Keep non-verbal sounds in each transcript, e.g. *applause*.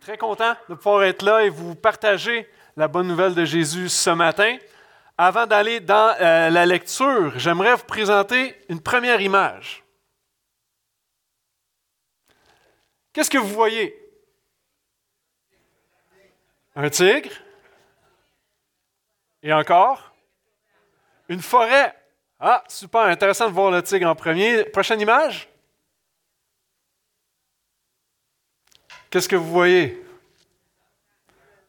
Très content de pouvoir être là et vous partager la bonne nouvelle de Jésus ce matin. Avant d'aller dans euh, la lecture, j'aimerais vous présenter une première image. Qu'est-ce que vous voyez? Un tigre? Et encore? Une forêt? Ah, super, intéressant de voir le tigre en premier. Prochaine image? Qu'est-ce que vous voyez?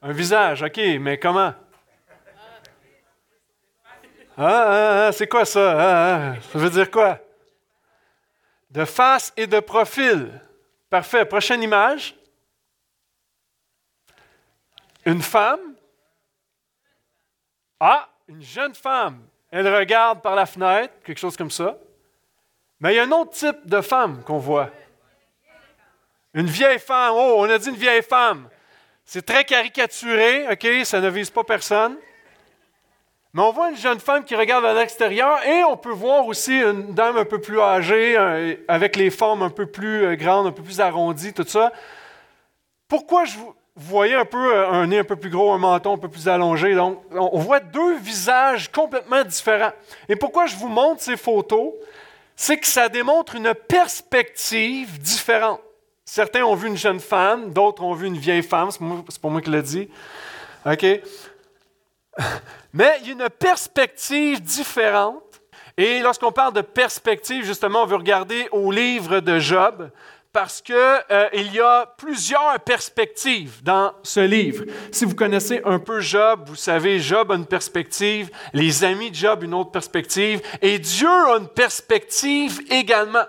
Un visage, OK, mais comment? Ah, ah, ah c'est quoi ça? Ah, ça veut dire quoi? De face et de profil. Parfait. Prochaine image. Une femme. Ah, une jeune femme. Elle regarde par la fenêtre, quelque chose comme ça. Mais il y a un autre type de femme qu'on voit. Une vieille femme. Oh, on a dit une vieille femme. C'est très caricaturé, OK? Ça ne vise pas personne. Mais on voit une jeune femme qui regarde à l'extérieur et on peut voir aussi une dame un peu plus âgée, euh, avec les formes un peu plus euh, grandes, un peu plus arrondies, tout ça. Pourquoi je vous voyez un peu euh, un nez un peu plus gros, un menton un peu plus allongé? Donc, on voit deux visages complètement différents. Et pourquoi je vous montre ces photos? C'est que ça démontre une perspective différente. Certains ont vu une jeune femme, d'autres ont vu une vieille femme, c'est pas moi qui l'ai dit. OK? *laughs* Mais il y a une perspective différente. Et lorsqu'on parle de perspective, justement, on veut regarder au livre de Job parce qu'il euh, y a plusieurs perspectives dans ce livre. Si vous connaissez un peu Job, vous savez, Job a une perspective, les amis de Job une autre perspective, et Dieu a une perspective également.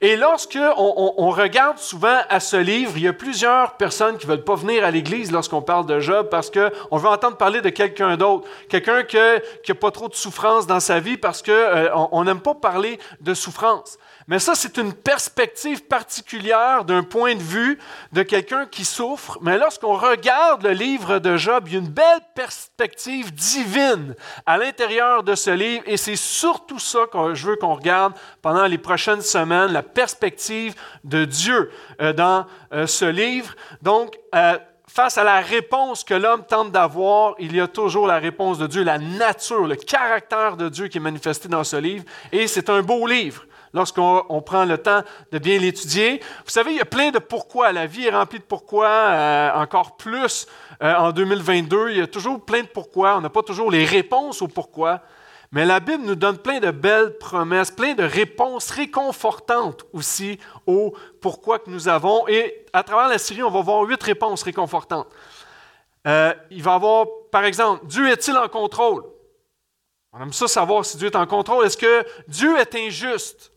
Et lorsque on, regarde souvent à ce livre, il y a plusieurs personnes qui veulent pas venir à l'Église lorsqu'on parle de Job parce qu'on veut entendre parler de quelqu'un d'autre, quelqu'un qui n'a pas trop de souffrance dans sa vie parce qu'on euh, n'aime pas parler de souffrance. Mais ça, c'est une perspective particulière d'un point de vue de quelqu'un qui souffre. Mais lorsqu'on regarde le livre de Job, il y a une belle perspective divine à l'intérieur de ce livre. Et c'est surtout ça que je veux qu'on regarde pendant les prochaines semaines, la perspective de Dieu euh, dans euh, ce livre. Donc, euh, face à la réponse que l'homme tente d'avoir, il y a toujours la réponse de Dieu, la nature, le caractère de Dieu qui est manifesté dans ce livre. Et c'est un beau livre lorsqu'on prend le temps de bien l'étudier. Vous savez, il y a plein de pourquoi. La vie est remplie de pourquoi, euh, encore plus euh, en 2022. Il y a toujours plein de pourquoi. On n'a pas toujours les réponses au pourquoi. Mais la Bible nous donne plein de belles promesses, plein de réponses réconfortantes aussi au pourquoi que nous avons. Et à travers la série, on va voir huit réponses réconfortantes. Euh, il va y avoir, par exemple, Dieu est-il en contrôle? On aime ça savoir si Dieu est en contrôle. Est-ce que Dieu est injuste?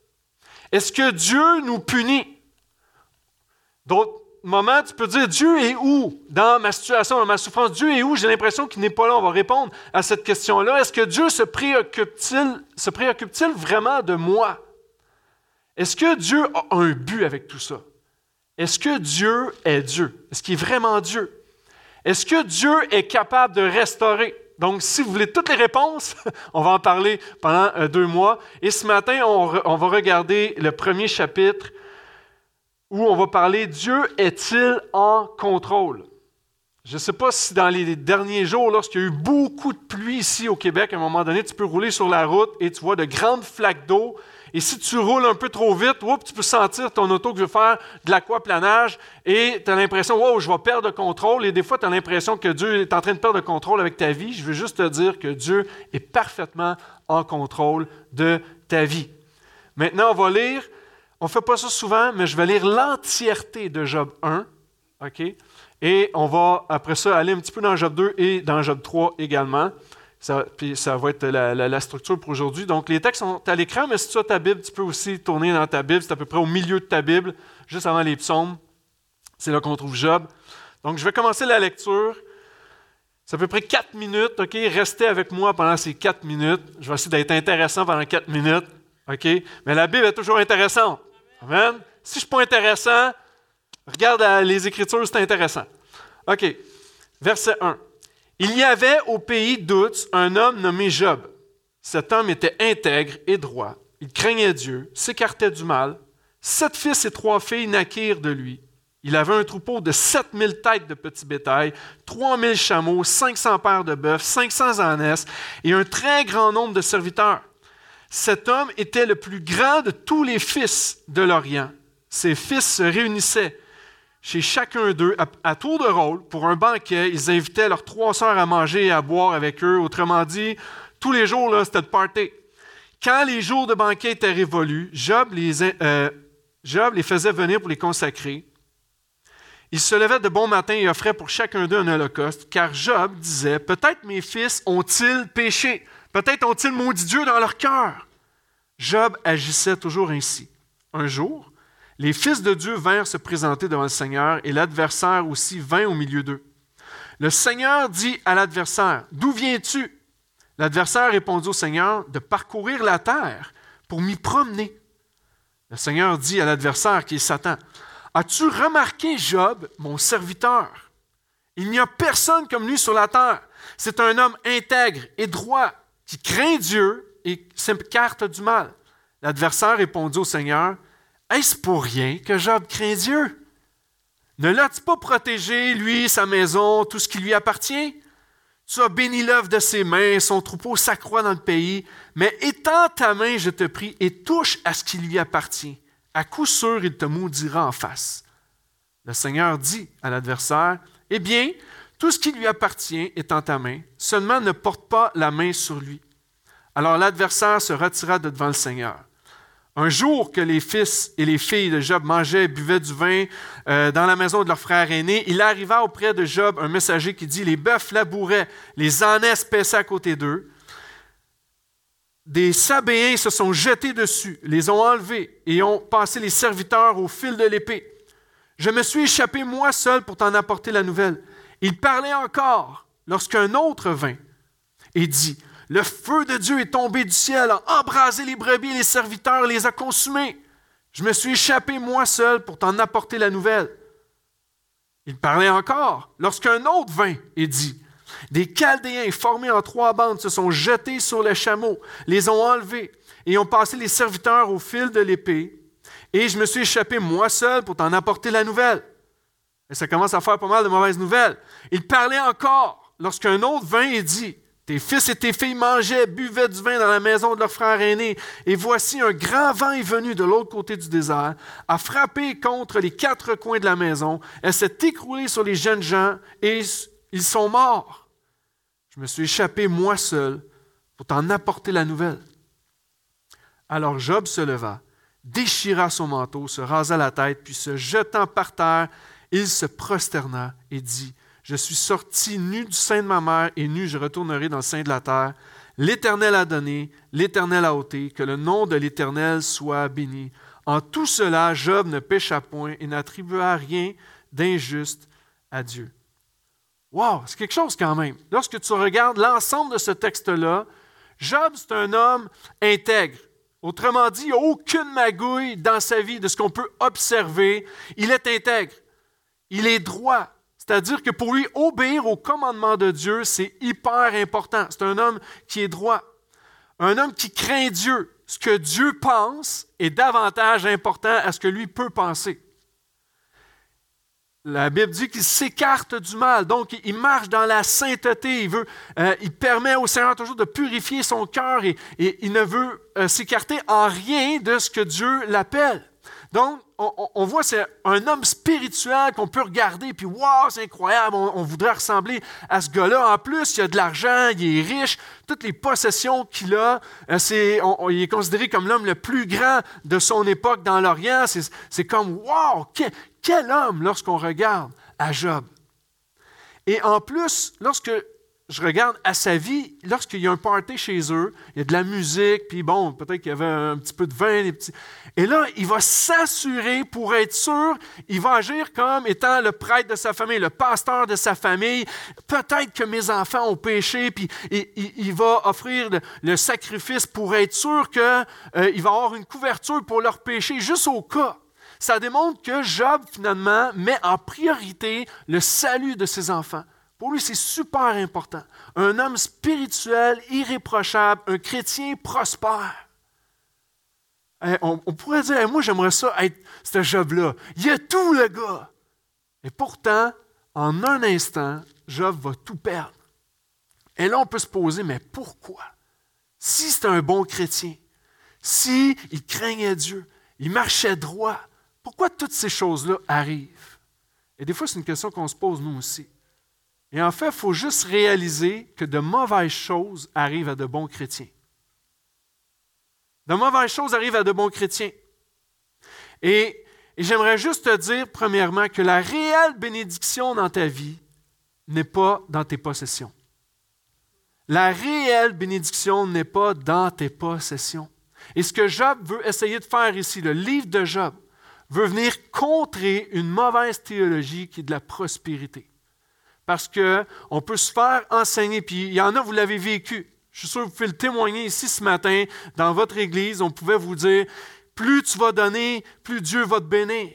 Est-ce que Dieu nous punit? D'autres moments, tu peux dire Dieu est où? Dans ma situation, dans ma souffrance? Dieu est où? J'ai l'impression qu'il n'est pas là. On va répondre à cette question-là. Est-ce que Dieu se préoccupe-t-il, vraiment de moi? Est-ce que Dieu a un but avec tout ça? Est-ce que Dieu est Dieu? Est-ce qu'il est vraiment Dieu? Est-ce que Dieu est capable de restaurer? Donc, si vous voulez toutes les réponses, *laughs* on va en parler pendant euh, deux mois. Et ce matin, on, va regarder le premier chapitre où on va parler Dieu est-il en contrôle? Je ne sais pas si dans les derniers jours, lorsqu'il y a eu beaucoup de pluie ici au Québec, à un moment donné, tu peux rouler sur la route et tu vois de grandes flaques d'eau et si tu roules un peu trop vite, tu peux sentir ton auto qui veut faire de l'aquaplanage et tu as l'impression, wow, je vais perdre le contrôle. Et des fois, tu as l'impression que Dieu est en train de perdre le contrôle avec ta vie. Je veux juste te dire que Dieu est parfaitement en contrôle de ta vie. Maintenant, on va lire, on ne fait pas ça souvent, mais je vais lire l'entièreté de Job 1. OK? Et on va, après ça, aller un petit peu dans Job 2 et dans Job 3 également. Ça, puis ça va être la, structure pour aujourd'hui. Donc, les textes sont à l'écran, mais si tu as ta Bible, tu peux aussi tourner dans ta Bible. C'est à peu près au milieu de ta Bible, juste avant les psaumes. C'est là qu'on trouve Job. Donc, je vais commencer la lecture. C'est à peu près quatre minutes, OK? Restez avec moi pendant ces quatre minutes. Je vais essayer d'être intéressant pendant quatre minutes, OK? Mais la Bible est toujours intéressante. Amen? Si je ne suis pas intéressant, regarde les Écritures, c'est intéressant. OK. Verset 1. Il y avait au pays d'Outz un homme nommé Job. Cet homme était intègre et droit. Il craignait Dieu, s'écartait du mal. Sept fils et trois filles naquirent de lui. Il avait un troupeau de 7000 têtes de petits bétail, 3000 chameaux, 500 paires de bœufs, 500 ânesses et un très grand nombre de serviteurs. Cet homme était le plus grand de tous les fils de l'Orient. Ses fils se réunissaient chez chacun d'eux à, tour de rôle pour un banquet. Ils invitaient leurs trois sœurs à manger et à boire avec eux. Autrement dit, tous les jours, c'était de party. Quand les jours de banquet étaient révolus, Job les, euh, Job les faisait venir pour les consacrer. Il se levait de bon matin et offrait pour chacun d'eux un holocauste, car Job disait, peut-être mes fils ont-ils péché, peut-être ont-ils maudit Dieu dans leur cœur. Job agissait toujours ainsi. Un jour, les fils de Dieu vinrent se présenter devant le Seigneur, et l'adversaire aussi vint au milieu d'eux. Le Seigneur dit à l'adversaire, D'où viens-tu L'adversaire répondit au Seigneur, De parcourir la terre pour m'y promener. Le Seigneur dit à l'adversaire qui est Satan, As-tu remarqué Job, mon serviteur? Il n'y a personne comme lui sur la terre. C'est un homme intègre et droit, qui craint Dieu et s'écarte du mal. L'adversaire répondit au Seigneur, Est-ce pour rien que Job craint Dieu? Ne l'as-tu pas protégé, lui, sa maison, tout ce qui lui appartient? Tu as béni l'œuvre de ses mains, son troupeau s'accroît dans le pays, mais étends ta main, je te prie, et touche à ce qui lui appartient à coup sûr il te maudira en face. Le Seigneur dit à l'adversaire, Eh bien, tout ce qui lui appartient est en ta main, seulement ne porte pas la main sur lui. Alors l'adversaire se retira de devant le Seigneur. Un jour que les fils et les filles de Job mangeaient et buvaient du vin euh, dans la maison de leur frère aîné, il arriva auprès de Job un messager qui dit, Les bœufs labouraient, les ânesses paissaient à côté d'eux, des Sabéens se sont jetés dessus, les ont enlevés et ont passé les serviteurs au fil de l'épée. Je me suis échappé moi seul pour t'en apporter la nouvelle. Il parlait encore lorsqu'un autre vint et dit, Le feu de Dieu est tombé du ciel, a embrasé les brebis les serviteurs les a consumés. Je me suis échappé moi seul pour t'en apporter la nouvelle. Il parlait encore lorsqu'un autre vint et dit, des Chaldéens formés en trois bandes se sont jetés sur les chameaux, les ont enlevés et ont passé les serviteurs au fil de l'épée. Et je me suis échappé moi seul pour t'en apporter la nouvelle. Et ça commence à faire pas mal de mauvaises nouvelles. Il parlait encore lorsqu'un autre vint et dit Tes fils et tes filles mangeaient, buvaient du vin dans la maison de leur frère aîné. Et voici un grand vent est venu de l'autre côté du désert, a frappé contre les quatre coins de la maison. Elle s'est écroulée sur les jeunes gens et ils sont morts. Je me suis échappé moi seul pour t'en apporter la nouvelle. Alors Job se leva, déchira son manteau, se rasa la tête, puis se jetant par terre, il se prosterna et dit, Je suis sorti nu du sein de ma mère, et nu je retournerai dans le sein de la terre. L'Éternel a donné, l'Éternel a ôté, que le nom de l'Éternel soit béni. En tout cela, Job ne pécha point et n'attribua rien d'injuste à Dieu. Wow, c'est quelque chose quand même. Lorsque tu regardes l'ensemble de ce texte-là, Job, c'est un homme intègre. Autrement dit, il n'y a aucune magouille dans sa vie de ce qu'on peut observer. Il est intègre. Il est droit. C'est-à-dire que pour lui, obéir au commandement de Dieu, c'est hyper important. C'est un homme qui est droit. Un homme qui craint Dieu. Ce que Dieu pense est davantage important à ce que lui peut penser. La Bible dit qu'il s'écarte du mal, donc il marche dans la sainteté. Il, veut, euh, il permet au Seigneur toujours de purifier son cœur et, il ne veut euh, s'écarter en rien de ce que Dieu l'appelle. Donc, on, voit c'est un homme spirituel qu'on peut regarder, puis waouh, c'est incroyable, on, voudrait ressembler à ce gars-là. En plus, il a de l'argent, il est riche, toutes les possessions qu'il a, euh, il est considéré comme l'homme le plus grand de son époque dans l'Orient. C'est, comme waouh, quel homme lorsqu'on regarde à Job. Et en plus, lorsque je regarde à sa vie, lorsqu'il y a un party chez eux, il y a de la musique, puis bon, peut-être qu'il y avait un petit peu de vin, des petits... et là, il va s'assurer pour être sûr, il va agir comme étant le prêtre de sa famille, le pasteur de sa famille. Peut-être que mes enfants ont péché, puis il, va offrir le, sacrifice pour être sûr qu'il euh, va avoir une couverture pour leur péché, juste au cas ça démontre que Job, finalement, met en priorité le salut de ses enfants. Pour lui, c'est super important. Un homme spirituel, irréprochable, un chrétien prospère. On, pourrait dire, moi j'aimerais ça être ce Job-là. Il y a tout, le gars. Et pourtant, en un instant, Job va tout perdre. Et là, on peut se poser, mais pourquoi? Si c'est un bon chrétien, si il craignait Dieu, il marchait droit, pourquoi toutes ces choses-là arrivent? Et des fois, c'est une question qu'on se pose nous aussi. Et en fait, il faut juste réaliser que de mauvaises choses arrivent à de bons chrétiens. De mauvaises choses arrivent à de bons chrétiens. Et, j'aimerais juste te dire, premièrement, que la réelle bénédiction dans ta vie n'est pas dans tes possessions. La réelle bénédiction n'est pas dans tes possessions. Et ce que Job veut essayer de faire ici, le livre de Job, veut venir contrer une mauvaise théologie qui est de la prospérité. Parce qu'on peut se faire enseigner, puis il y en a, vous l'avez vécu. Je suis sûr que vous pouvez le témoigner ici ce matin, dans votre église, on pouvait vous dire, plus tu vas donner, plus Dieu va te bénir.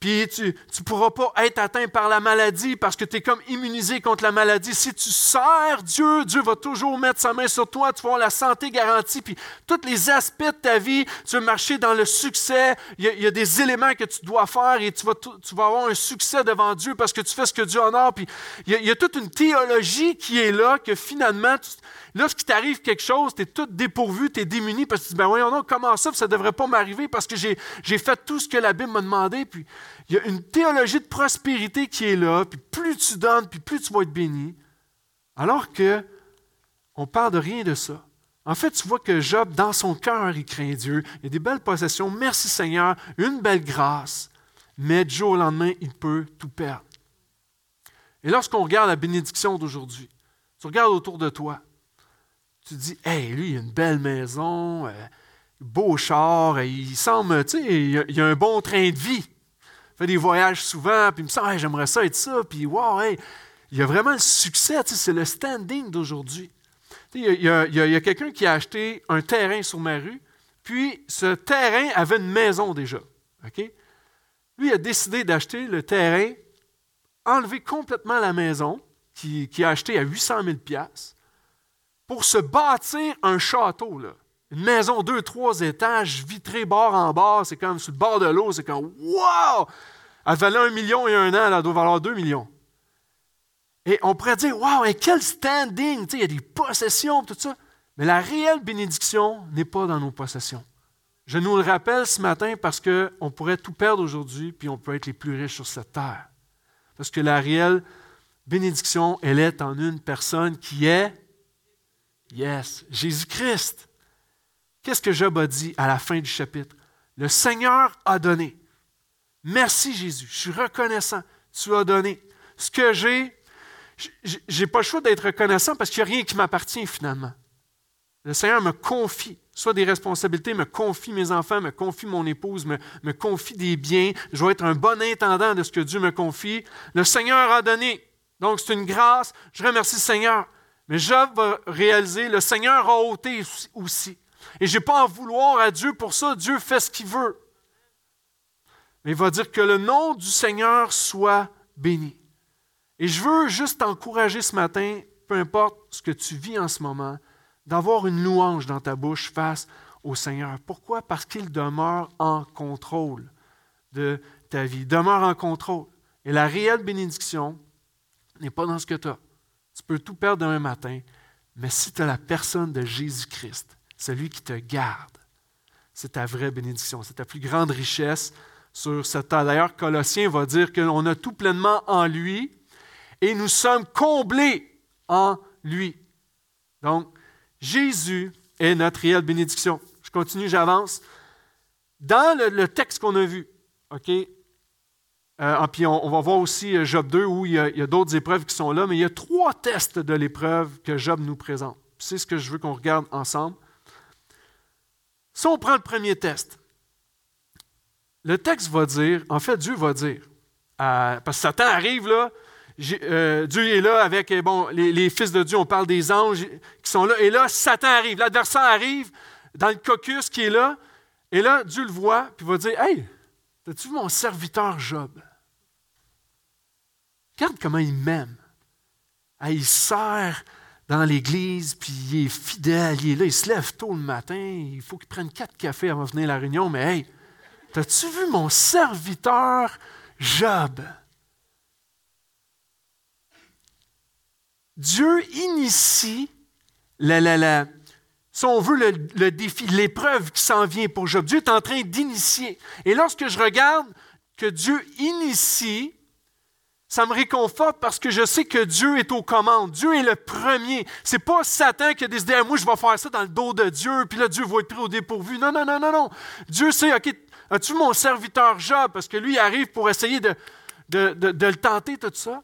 Puis tu ne pourras pas être atteint par la maladie parce que tu es comme immunisé contre la maladie. Si tu sers Dieu, Dieu va toujours mettre sa main sur toi. Tu vas avoir la santé garantie. Puis tous les aspects de ta vie, tu vas marcher dans le succès. Il y a, des éléments que tu dois faire et tu vas, avoir un succès devant Dieu parce que tu fais ce que Dieu honore. Puis il y, a, il y a toute une théologie qui est là que finalement, Lorsqu'il t'arrive quelque chose, tu es tout dépourvu, tu es démuni parce que tu dis, ben voyons non, comment ça, ça ne devrait pas m'arriver parce que j'ai fait tout ce que la Bible m'a demandé. Puis il y a une théologie de prospérité qui est là, puis plus tu donnes, puis plus tu vas être béni. Alors que on parle de rien de ça. En fait, tu vois que Job, dans son cœur, il craint Dieu. Il a des belles possessions. Merci Seigneur, une belle grâce. Mais du jour au lendemain, il peut tout perdre. Et lorsqu'on regarde la bénédiction d'aujourd'hui, tu regardes autour de toi, tu te dis, hey, lui, il a une belle maison, euh, beau char, il semble, tu sais, il, a, un bon train de vie. Il fait des voyages souvent, puis il me semble, hey, j'aimerais ça être ça, puis wow, hey, il a vraiment le succès, tu sais, c'est le standing d'aujourd'hui. Il y a, quelqu'un qui a acheté un terrain sur ma rue, puis ce terrain avait une maison déjà. OK? Lui a décidé d'acheter le terrain, enlever complètement la maison, qu'il qui a acheté à 800 000 pour se bâtir un château. Là. Une maison, deux, trois étages, vitrée bord en bord, c'est comme sur le bord de l'eau, c'est comme Wow! Elle valait un million et un an, elle doit valoir deux millions. Et on pourrait dire Wow, et quel standing! Il y a des possessions, tout ça. Mais la réelle bénédiction n'est pas dans nos possessions. Je nous le rappelle ce matin parce qu'on pourrait tout perdre aujourd'hui, puis on peut être les plus riches sur cette terre. Parce que la réelle bénédiction, elle est en une personne qui est Yes, Jésus-Christ. Qu'est-ce que Job a dit à la fin du chapitre? Le Seigneur a donné. Merci Jésus, je suis reconnaissant. Tu as donné. Ce que j'ai, je n'ai pas le choix d'être reconnaissant parce qu'il n'y a rien qui m'appartient finalement. Le Seigneur me confie soit des responsabilités, me confie mes enfants, me confie mon épouse, me, me confie des biens. Je vais être un bon intendant de ce que Dieu me confie. Le Seigneur a donné. Donc c'est une grâce. Je remercie le Seigneur. Mais Job va réaliser, le Seigneur a ôté aussi. Et je n'ai pas à vouloir à Dieu pour ça. Dieu fait ce qu'il veut. Mais il va dire que le nom du Seigneur soit béni. Et je veux juste t'encourager ce matin, peu importe ce que tu vis en ce moment, d'avoir une louange dans ta bouche face au Seigneur. Pourquoi? Parce qu'il demeure en contrôle de ta vie. demeure en contrôle. Et la réelle bénédiction n'est pas dans ce que tu as. Tu peux tout perdre demain matin, mais si tu as la personne de Jésus-Christ, celui qui te garde, c'est ta vraie bénédiction, c'est ta plus grande richesse sur cette terre. D'ailleurs, Colossiens va dire qu'on a tout pleinement en lui et nous sommes comblés en lui. Donc, Jésus est notre réelle bénédiction. Je continue, j'avance. Dans le, le texte qu'on a vu, OK, euh, puis on, va voir aussi euh, Job 2 où il y a, d'autres épreuves qui sont là, mais il y a trois tests de l'épreuve que Job nous présente. C'est ce que je veux qu'on regarde ensemble. Si on prend le premier test, le texte va dire, en fait, Dieu va dire, parce que Satan arrive là, euh, Dieu est là avec les, fils de Dieu, on parle des anges qui sont là, et là, Satan arrive, l'adversaire arrive dans le caucus qui est là, et là, Dieu le voit, puis va dire Hey, as-tu vu mon serviteur Job Regarde comment il m'aime. Ah, il sert dans l'église, puis il est fidèle, il est là, il se lève tôt le matin, il faut qu'il prenne quatre cafés avant de venir à la réunion, mais hey, t'as-tu vu mon serviteur Job? Dieu initie, la, la, la, si on veut, le défi, l'épreuve qui s'en vient pour Job. Dieu est en train d'initier. Et lorsque je regarde que Dieu initie, ça me réconforte parce que je sais que Dieu est aux commandes. Dieu est le premier. C'est pas Satan qui a décidé, ah, moi, je vais faire ça dans le dos de Dieu, puis là, Dieu va être pris au dépourvu. Non, non, non, non, non. Dieu sait, OK, as-tu mon serviteur Job? Parce que lui, il arrive pour essayer de, de, de le tenter, tout ça.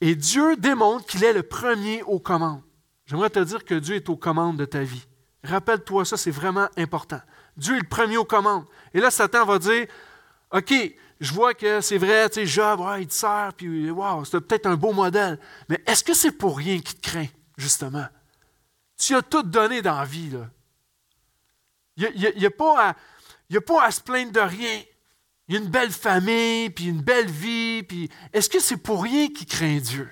Et Dieu démontre qu'il est le premier aux commandes. J'aimerais te dire que Dieu est aux commandes de ta vie. Rappelle-toi ça, c'est vraiment important. Dieu est le premier aux commandes. Et là, Satan va dire, OK, je vois que c'est vrai, tu sais, Job, il te sert, puis wow, c'est peut-être un beau modèle. Mais est-ce que c'est pour rien qu'il te craint, justement? Tu as tout donné dans la vie, là. Il n'y a, pas a pas à se plaindre de rien. Il y a une belle famille, puis une belle vie, puis est-ce que c'est pour rien qu'il craint Dieu?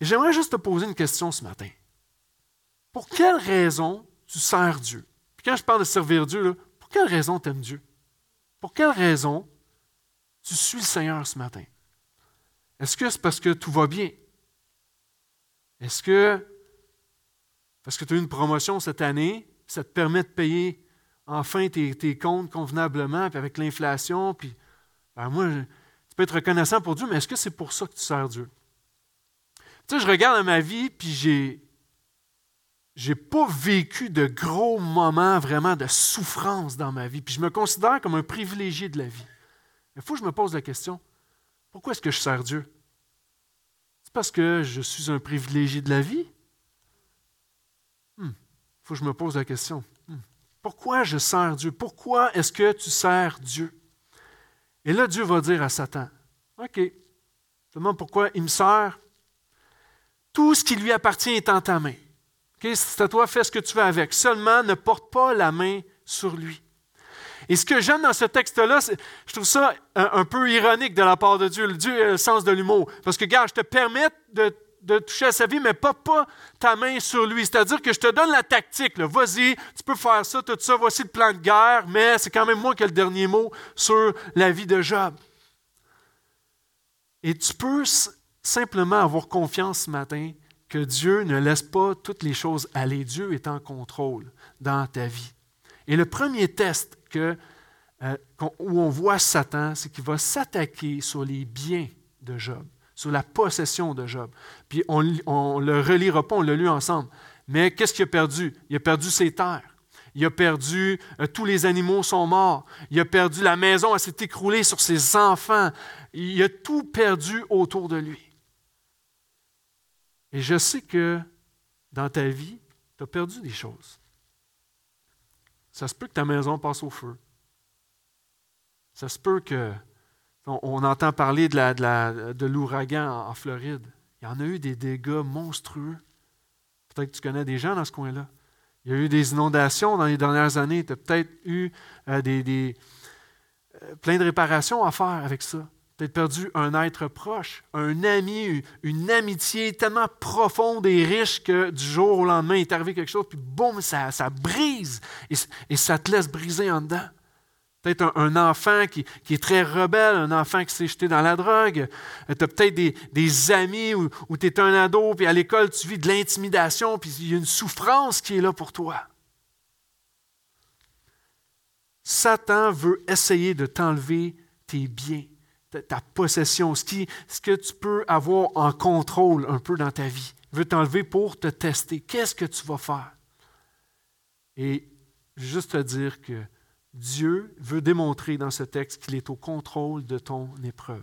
J'aimerais juste te poser une question ce matin. Pour quelle raison tu sers Dieu? Puis quand je parle de servir Dieu, pour quelle raison tu aimes Dieu? Pour quelle raison tu suis le Seigneur ce matin? Est-ce que c'est parce que tout va bien? Est-ce que parce que tu as eu une promotion cette année, ça te permet de payer enfin tes, comptes convenablement, puis avec l'inflation, puis ben moi, tu peux être reconnaissant pour Dieu, mais est-ce que c'est pour ça que tu sers Dieu? Tu sais, je regarde ma vie, puis j'ai. J'ai pas vécu de gros moments vraiment de souffrance dans ma vie. Puis je me considère comme un privilégié de la vie. Il faut que je me pose la question pourquoi est-ce que je sers Dieu? C'est parce que je suis un privilégié de la vie? Il hmm. faut que je me pose la question hmm. pourquoi je sers Dieu? Pourquoi est-ce que tu sers Dieu? Et là, Dieu va dire à Satan OK, je demande pourquoi il me sert tout ce qui lui appartient est en ta main. C'est à toi, fais ce que tu veux avec. Seulement, ne porte pas la main sur lui. Et ce que j'aime dans ce texte-là, je trouve ça un, peu ironique de la part de Dieu. Dieu a le sens de l'humour. Parce que, gars, je te permets de, toucher à sa vie, mais pas ta main sur lui. C'est-à-dire que je te donne la tactique. Vas-y, tu peux faire ça, tout ça, voici le plan de guerre, mais c'est quand même moi qui ai le dernier mot sur la vie de Job. Et tu peux simplement avoir confiance ce matin que Dieu ne laisse pas toutes les choses aller. Dieu est en contrôle dans ta vie. Et le premier test que, euh, où on voit Satan, c'est qu'il va s'attaquer sur les biens de Job, sur la possession de Job. Puis on le relira pas, on l'a lu ensemble. Mais qu'est-ce qu'il a perdu? Il a perdu ses terres. Il a perdu, euh, tous les animaux sont morts. Il a perdu, la maison elle s'est écroulée sur ses enfants. Il a tout perdu autour de lui. Et je sais que dans ta vie, tu as perdu des choses. Ça se peut que ta maison passe au feu. Ça se peut que. On, entend parler de l'ouragan en, Floride. Il y en a eu des dégâts monstrueux. Peut-être que tu connais des gens dans ce coin-là. Il y a eu des inondations dans les dernières années. Tu as peut-être eu euh, euh, plein de réparations à faire avec ça peut-être perdu un être proche, un ami, une amitié tellement profonde et riche que du jour au lendemain, il est arrivé quelque chose, puis boum, ça, ça brise et, ça te laisse briser en dedans. Peut-être un, enfant qui, est très rebelle, un enfant qui s'est jeté dans la drogue. Tu as peut-être des, amis où, où tu es un ado, puis à l'école, tu vis de l'intimidation, puis il y a une souffrance qui est là pour toi. Satan veut essayer de t'enlever tes biens ta possession, ce, que tu peux avoir en contrôle un peu dans ta vie. Il veut t'enlever pour te tester. Qu'est-ce que tu vas faire? Et juste te dire que Dieu veut démontrer dans ce texte qu'il est au contrôle de ton épreuve.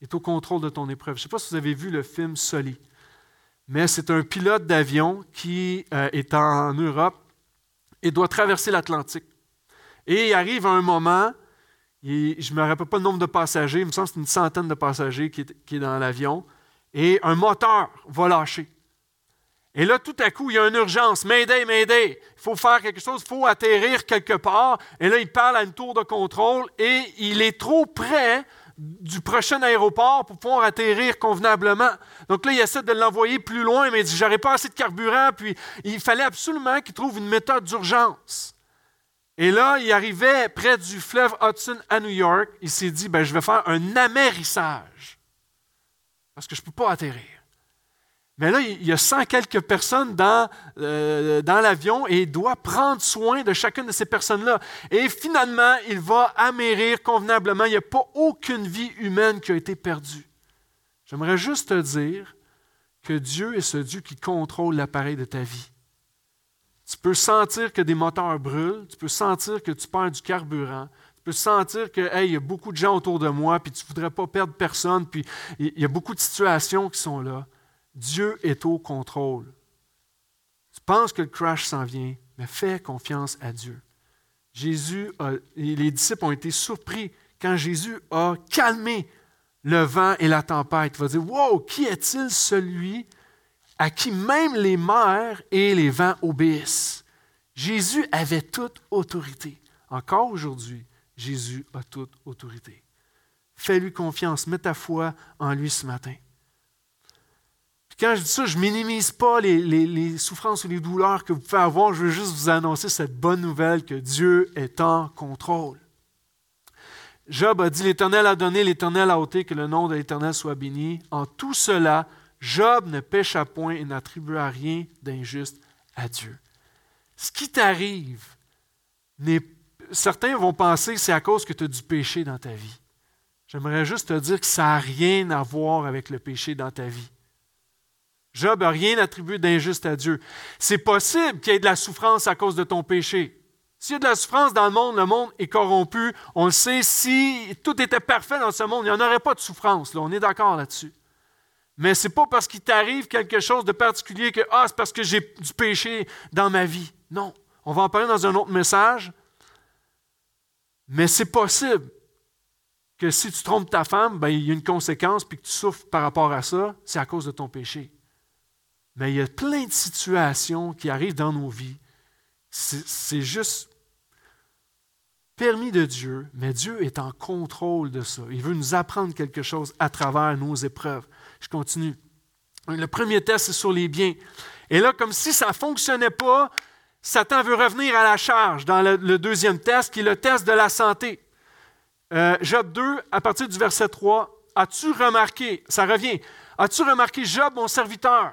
Il est au contrôle de ton épreuve. Je ne sais pas si vous avez vu le film Soli, mais c'est un pilote d'avion qui euh, est en Europe et doit traverser l'Atlantique. Et il arrive à un moment je ne me rappelle pas le nombre de passagers, il me semble que c'est une centaine de passagers qui est, dans l'avion, et un moteur va lâcher. Et là, tout à coup, il y a une urgence. Mayday, Mayday. Il faut faire quelque chose, il faut atterrir quelque part. Et là, il parle à une tour de contrôle et il est trop près du prochain aéroport pour pouvoir atterrir convenablement. Donc là, il essaie de l'envoyer plus loin, mais il dit J'aurais pas assez de carburant. Puis il fallait absolument qu'il trouve une méthode d'urgence. Et là, il arrivait près du fleuve Hudson à New York. Il s'est dit, ben, je vais faire un amérissage. parce que je ne peux pas atterrir. Mais là, il y a 100 quelques personnes dans, euh, dans l'avion et il doit prendre soin de chacune de ces personnes-là. Et finalement, il va amérir convenablement. Il n'y a pas aucune vie humaine qui a été perdue. J'aimerais juste te dire que Dieu est ce Dieu qui contrôle l'appareil de ta vie. Tu peux sentir que des moteurs brûlent, tu peux sentir que tu perds du carburant, tu peux sentir que il y a beaucoup de gens autour de moi, puis tu ne voudrais pas perdre personne, puis il y a beaucoup de situations qui sont là. Dieu est au contrôle. Tu penses que le crash s'en vient, mais fais confiance à Dieu. Jésus, les disciples ont été surpris quand Jésus a calmé le vent et la tempête. Il va dire Wow, qui est-il celui à qui même les mers et les vents obéissent Jésus avait toute autorité. Encore aujourd'hui, Jésus a toute autorité. Fais-lui confiance, mets ta foi en lui ce matin. quand je dis ça, je ne minimise pas les, les, souffrances ou les douleurs que vous pouvez avoir. Je veux juste vous annoncer cette bonne nouvelle que Dieu est en contrôle. Job a dit, l'Éternel a donné, l'Éternel a ôté, que le nom de l'Éternel soit béni. En tout cela, Job ne pécha point et n'attribua rien d'injuste à Dieu. Ce qui t'arrive, certains vont penser que c'est à cause que tu as du péché dans ta vie. J'aimerais juste te dire que ça n'a rien à voir avec le péché dans ta vie. Job n'a rien attribué d'injuste à Dieu. C'est possible qu'il y ait de la souffrance à cause de ton péché. S'il y a de la souffrance dans le monde, le monde est corrompu. On le sait, si tout était parfait dans ce monde, il n'y en aurait pas de souffrance. On est d'accord là-dessus. Mais ce n'est pas parce qu'il t'arrive quelque chose de particulier que ah, c'est parce que j'ai du péché dans ma vie. Non. On va en parler dans un autre message. Mais c'est possible que si tu trompes ta femme, ben, il y a une conséquence puis que tu souffres par rapport à ça, c'est à cause de ton péché. Mais il y a plein de situations qui arrivent dans nos vies. C'est juste permis de Dieu, mais Dieu est en contrôle de ça. Il veut nous apprendre quelque chose à travers nos épreuves. Je continue. Le premier test, c'est sur les biens. Et là, comme si ça ne fonctionnait pas, Satan veut revenir à la charge dans le, deuxième test, qui est le test de la santé. Euh, Job 2, à partir du verset 3, as-tu remarqué, ça revient, as-tu remarqué Job, mon serviteur,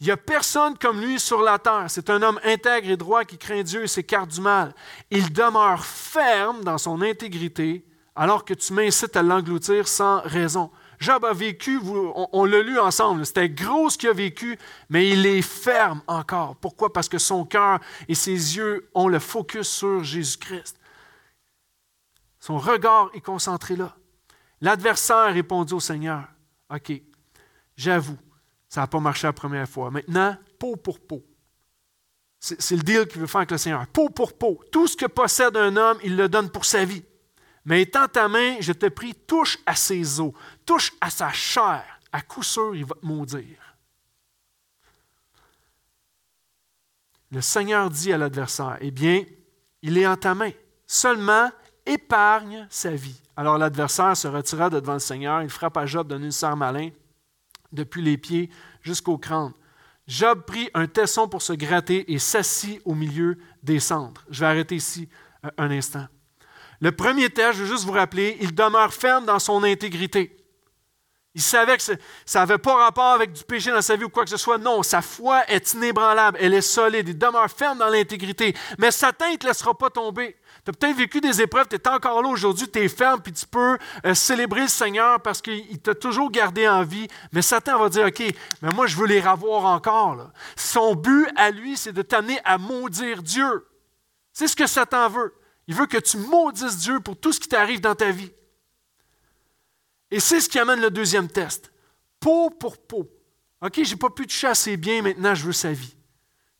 il n'y a personne comme lui sur la terre. C'est un homme intègre et droit qui craint Dieu et s'écarte du mal. Il demeure ferme dans son intégrité alors que tu m'incites à l'engloutir sans raison. Job a vécu, on, l'a lu ensemble, c'était gros ce qu'il a vécu, mais il est ferme encore. Pourquoi? Parce que son cœur et ses yeux ont le focus sur Jésus-Christ. Son regard est concentré là. L'adversaire répondit au Seigneur, OK, j'avoue, ça n'a pas marché la première fois. Maintenant, peau pour peau. C'est le deal qu'il veut faire avec le Seigneur. Peau pour peau. Tout ce que possède un homme, il le donne pour sa vie. Mais étant ta main, je te prie, touche à ses os, touche à sa chair. À coup sûr, il va te maudire. Le Seigneur dit à l'adversaire, eh bien, il est en ta main. Seulement, épargne sa vie. Alors l'adversaire se retira de devant le Seigneur, il frappe à Job d'un ulcère malin depuis les pieds jusqu'au crâne. Job prit un tesson pour se gratter et s'assit au milieu des cendres. Je vais arrêter ici euh, un instant. Le premier test, je veux juste vous rappeler, il demeure ferme dans son intégrité. Il savait que ça n'avait pas rapport avec du péché dans sa vie ou quoi que ce soit. Non, sa foi est inébranlable, elle est solide, il demeure ferme dans l'intégrité. Mais Satan ne te laissera pas tomber. Tu as peut-être vécu des épreuves, tu es encore là aujourd'hui, tu es ferme, puis tu peux euh, célébrer le Seigneur parce qu'il t'a toujours gardé en vie. Mais Satan va dire, OK, mais moi je veux les revoir encore. Son but à lui, c'est de t'amener à maudire Dieu. C'est ce que Satan veut. Il veut que tu maudisses Dieu pour tout ce qui t'arrive dans ta vie. Et c'est ce qui amène le deuxième test. Peau pour peau. OK, je n'ai pas pu toucher assez bien, maintenant je veux sa vie.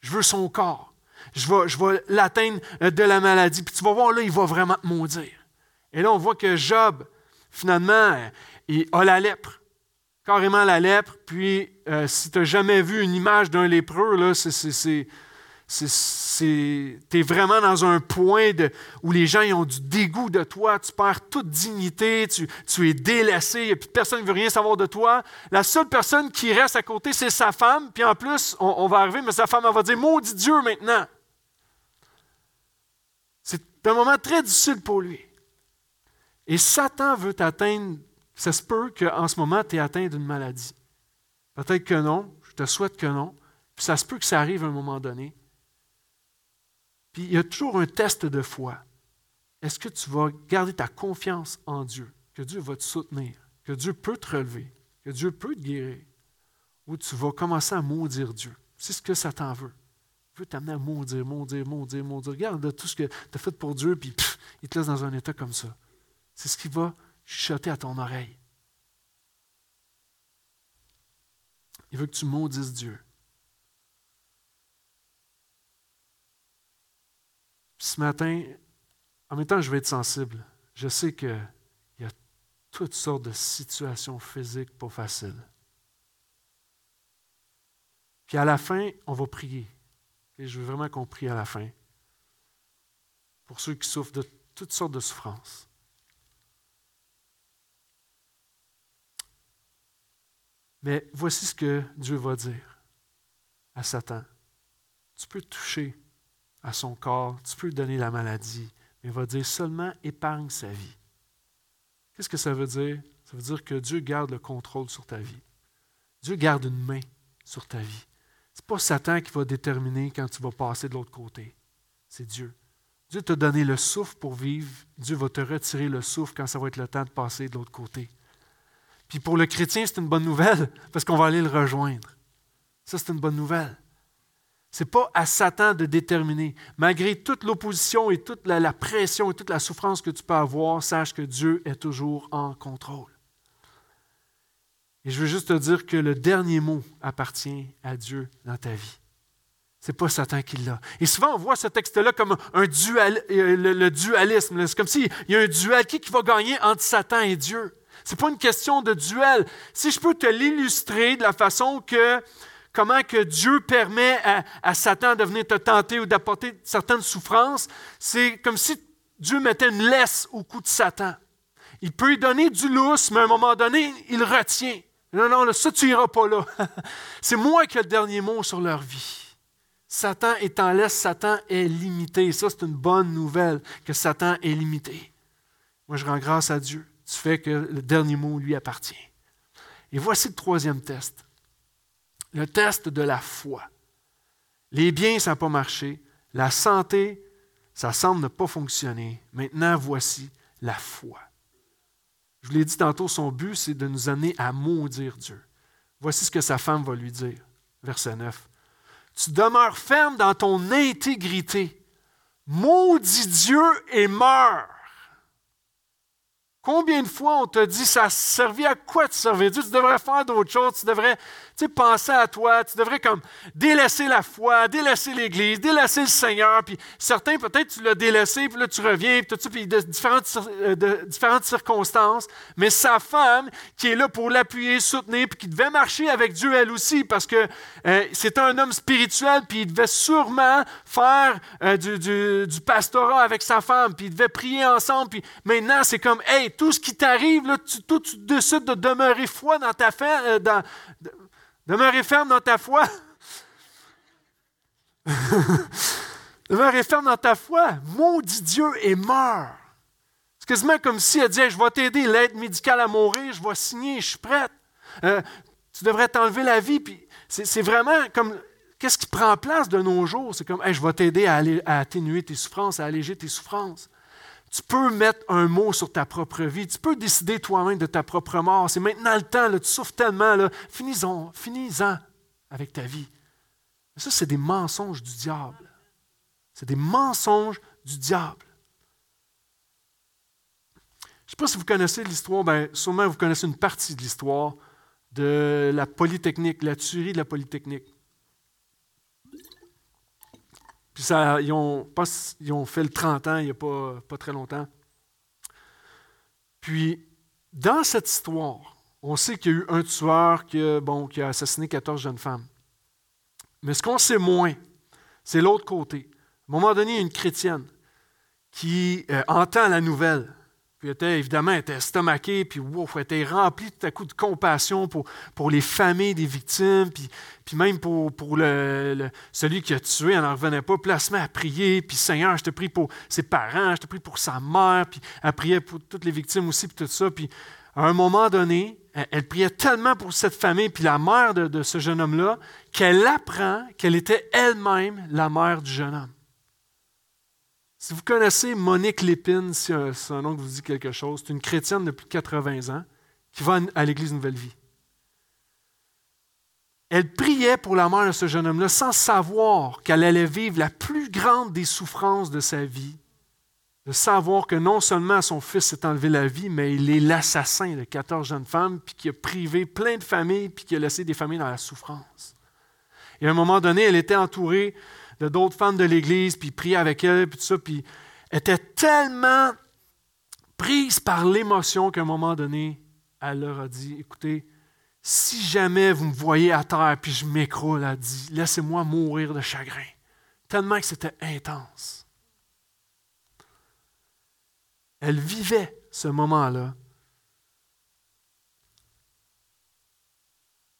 Je veux son corps je vais, je vais l'atteindre euh, de la maladie. Puis tu vas voir, là, il va vraiment te maudire. Et là, on voit que Job, finalement, euh, il a la lèpre. Carrément la lèpre. Puis, euh, si tu n'as jamais vu une image d'un lépreux, là, c'est, tu es vraiment dans un point où les gens ont du dégoût de toi, tu perds toute dignité, tu, es délaissé, a plus personne qui veut rien savoir de toi. La seule personne qui reste à côté, c'est sa femme, puis en plus, on, on va arriver, mais sa femme elle va dire Maudit Dieu maintenant. C'est un moment très difficile pour lui. Et Satan veut t'atteindre Ça se peut qu'en ce moment, tu es atteint d'une maladie. Peut-être que non, je te souhaite que non. Puis ça se peut que ça arrive à un moment donné. Puis il y a toujours un test de foi. Est-ce que tu vas garder ta confiance en Dieu, que Dieu va te soutenir, que Dieu peut te relever, que Dieu peut te guérir, ou tu vas commencer à maudire Dieu? C'est ce que Satan veut. Il veut t'amener à maudire, maudire, maudire, maudire. Regarde tout ce que tu as fait pour Dieu, puis il te laisse dans un état comme ça. C'est ce qui va chuchoter à ton oreille. Il veut que tu maudisses Dieu. Ce matin, en même temps, je vais être sensible. Je sais qu'il y a toutes sortes de situations physiques pas faciles. Puis à la fin, on va prier. Et je veux vraiment qu'on prie à la fin. Pour ceux qui souffrent de toutes sortes de souffrances. Mais voici ce que Dieu va dire à Satan. Tu peux toucher à son corps, tu peux lui donner la maladie, mais il va dire seulement épargne sa vie. Qu'est-ce que ça veut dire? Ça veut dire que Dieu garde le contrôle sur ta vie. Dieu garde une main sur ta vie. Ce n'est pas Satan qui va déterminer quand tu vas passer de l'autre côté. C'est Dieu. Dieu t'a donné le souffle pour vivre. Dieu va te retirer le souffle quand ça va être le temps de passer de l'autre côté. Puis pour le chrétien, c'est une bonne nouvelle parce qu'on va aller le rejoindre. Ça, c'est une bonne nouvelle. N'est pas à Satan de déterminer. Malgré toute l'opposition et toute la, pression et toute la souffrance que tu peux avoir, sache que Dieu est toujours en contrôle. Et je veux juste te dire que le dernier mot appartient à Dieu dans ta vie. Ce n'est pas Satan qui l'a. Et souvent, on voit ce texte-là comme un dual, euh, le, dualisme. C'est comme s'il y a un duel. Qui, qui va gagner entre Satan et Dieu? Ce n'est pas une question de duel. Si je peux te l'illustrer de la façon que comment que Dieu permet à, Satan de venir te tenter ou d'apporter certaines souffrances, c'est comme si Dieu mettait une laisse au cou de Satan. Il peut lui donner du lousse, mais à un moment donné, il retient. Non, non, ça, tu n'iras pas là. *laughs* C'est moi qui ai le dernier mot sur leur vie. Satan est en laisse, Satan est limité. Ça, c'est une bonne nouvelle que Satan est limité. Moi, je rends grâce à Dieu du fait que le dernier mot lui appartient. Et voici le troisième test. Le test de la foi. Les biens, ça n'a pas marché. La santé, ça semble ne pas fonctionner. Maintenant, voici la foi. Je vous l'ai dit tantôt, son but, c'est de nous amener à maudire Dieu. Voici ce que sa femme va lui dire. Verset 9. Tu demeures ferme dans ton intégrité. Maudis Dieu et meurs. Combien de fois on t'a dit, ça servit à quoi de servir Dieu? Tu devrais faire d'autres choses, tu devrais penser à toi, tu devrais comme délaisser la foi, délaisser l'Église, délaisser le Seigneur. Puis certains, peut-être, tu l'as délaissé, puis là, tu reviens, puis tout ça, puis de différentes, euh, circonstances. Mais sa femme, qui est là pour l'appuyer, soutenir, puis qui devait marcher avec Dieu elle aussi, parce que euh, c'était un homme spirituel, puis il devait sûrement faire euh, du, pastorat avec sa femme, puis il devait prier ensemble. Puis maintenant, c'est comme, hey, tout ce qui t'arrive, tu, tu décides de demeurer foi dans ta foi, euh, dans, de, demeurer ferme dans ta foi. *laughs* demeurer ferme dans ta foi. Maudit Dieu et meurs. C'est quasiment comme si elle disait Je vais t'aider, l'aide médicale à mourir, je vais signer, je suis prête. Euh, tu devrais t'enlever la vie. Puis c'est vraiment comme. Qu'est-ce qui prend place de nos jours? C'est comme Je vais t'aider à atténuer tes souffrances, à alléger tes souffrances. Tu peux mettre un mot sur ta propre vie. Tu peux décider toi-même de ta propre mort. C'est maintenant le temps. Là, tu souffres tellement. Finis-en finis avec ta vie. Mais ça, c'est des mensonges du diable. C'est des mensonges du diable. Je ne sais pas si vous connaissez l'histoire, bien, sûrement vous connaissez une partie de l'histoire de la Polytechnique, la tuerie de la Polytechnique. Puis ils, ont ont fait le 30 ans il n'y a pas, pas très longtemps. Puis, dans cette histoire, on sait qu'il y a eu un tueur qui a, bon, qui a assassiné 14 jeunes femmes. Mais ce qu'on sait moins, c'est l'autre côté. À un moment donné, il y a une chrétienne qui euh, entend la nouvelle puis était, évidemment, elle était estomaquée, puis wow, elle était remplie tout à coup de compassion pour, les familles des victimes, puis, même pour, celui qui a tué, elle n'en revenait pas. Puis elle à prier, puis Seigneur, je te prie pour ses parents, je te prie pour sa mère, puis elle priait pour toutes les victimes aussi, puis tout ça. Puis à un moment donné, elle, priait tellement pour cette famille, puis la mère de, ce jeune homme-là, qu'elle apprend qu'elle était elle-même la mère du jeune homme. Si vous connaissez Monique Lépine, si c'est un nom vous dit quelque chose, c'est une chrétienne de plus de 80 ans qui va à l'Église Nouvelle Vie. Elle priait pour la mère de ce jeune homme-là sans savoir qu'elle allait vivre la plus grande des souffrances de sa vie, de savoir que non seulement son fils s'est enlevé la vie, mais il est l'assassin de 14 jeunes femmes, puis qui a privé plein de familles, puis qui a laissé des familles dans la souffrance. Et à un moment donné, elle était entourée de d'autres femmes de l'Église, puis priait avec elle, puis tout ça, puis était tellement prise par l'émotion qu'à un moment donné, elle leur a dit, écoutez, si jamais vous me voyez à terre puis je m'écroule, elle dit, laissez-moi mourir de chagrin. Tellement que c'était intense. Elle vivait ce moment-là.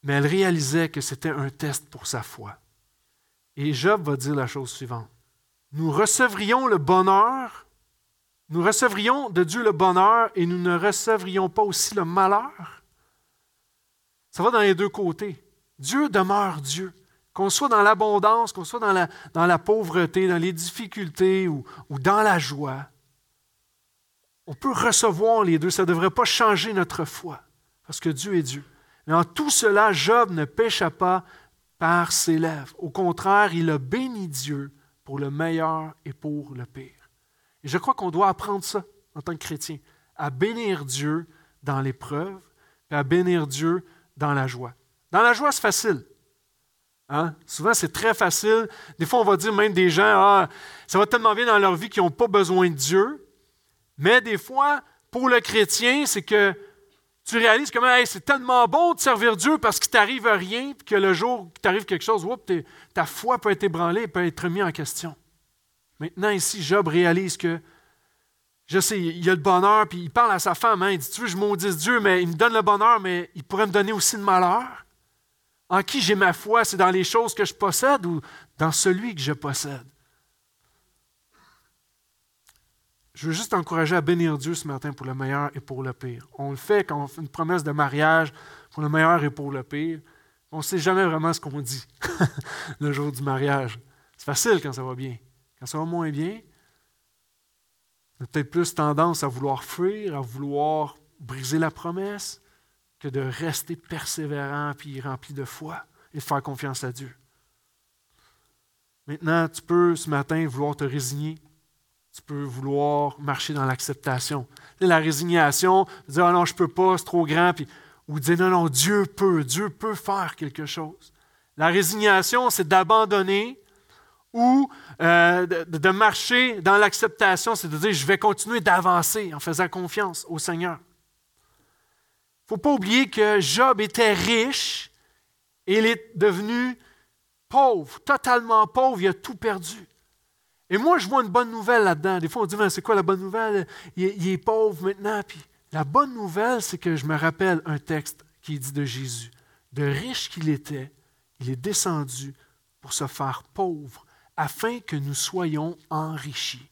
Mais elle réalisait que c'était un test pour sa foi. Et Job va dire la chose suivante. Nous recevrions le bonheur, nous recevrions de Dieu le bonheur et nous ne recevrions pas aussi le malheur. Ça va dans les deux côtés. Dieu demeure Dieu. Qu'on soit dans l'abondance, qu'on soit dans la, pauvreté, dans les difficultés ou, ou dans la joie, on peut recevoir les deux. Ça ne devrait pas changer notre foi, parce que Dieu est Dieu. Mais en tout cela, Job ne pécha pas par ses lèvres. Au contraire, il a béni Dieu pour le meilleur et pour le pire. Et je crois qu'on doit apprendre ça en tant que chrétien, à bénir Dieu dans l'épreuve, et à bénir Dieu dans la joie. Dans la joie, c'est facile. Hein? Souvent, c'est très facile. Des fois, on va dire même des gens, ah, ça va tellement bien dans leur vie qu'ils n'ont pas besoin de Dieu. Mais des fois, pour le chrétien, c'est que tu réalises que c'est tellement bon de servir Dieu parce qu'il t'arrive rien, puis que le jour qu'il t'arrive quelque chose, ta foi peut être ébranlée, peut être mise en question. Maintenant, ici, Job réalise que je sais, il y a le bonheur, puis il parle à sa femme, hein, il dit, tu veux, je maudisse Dieu, mais il me donne le bonheur, mais il pourrait me donner aussi le malheur. En qui j'ai ma foi, c'est dans les choses que je possède ou dans celui que je possède? Je veux juste t'encourager à bénir Dieu ce matin pour le meilleur et pour le pire. On le fait quand on fait une promesse de mariage pour le meilleur et pour le pire. On ne sait jamais vraiment ce qu'on dit *laughs* le jour du mariage. C'est facile quand ça va bien. Quand ça va moins bien, on a peut-être plus tendance à vouloir fuir, à vouloir briser la promesse, que de rester persévérant puis rempli de foi et de faire confiance à Dieu. Maintenant, tu peux ce matin vouloir te résigner. Tu peux vouloir marcher dans l'acceptation. La résignation, dire ah non, je ne peux pas, c'est trop grand, puis, ou dire non, non, Dieu peut, Dieu peut faire quelque chose. La résignation, c'est d'abandonner ou euh, de, marcher dans l'acceptation, c'est de dire je vais continuer d'avancer en faisant confiance au Seigneur. Il ne faut pas oublier que Job était riche et il est devenu pauvre, totalement pauvre, il a tout perdu. Et moi, je vois une bonne nouvelle là-dedans. Des fois, on dit, c'est quoi la bonne nouvelle? Il est, pauvre maintenant. Puis la bonne nouvelle, c'est que je me rappelle un texte qui dit de Jésus. De riche qu'il était, il est descendu pour se faire pauvre afin que nous soyons enrichis.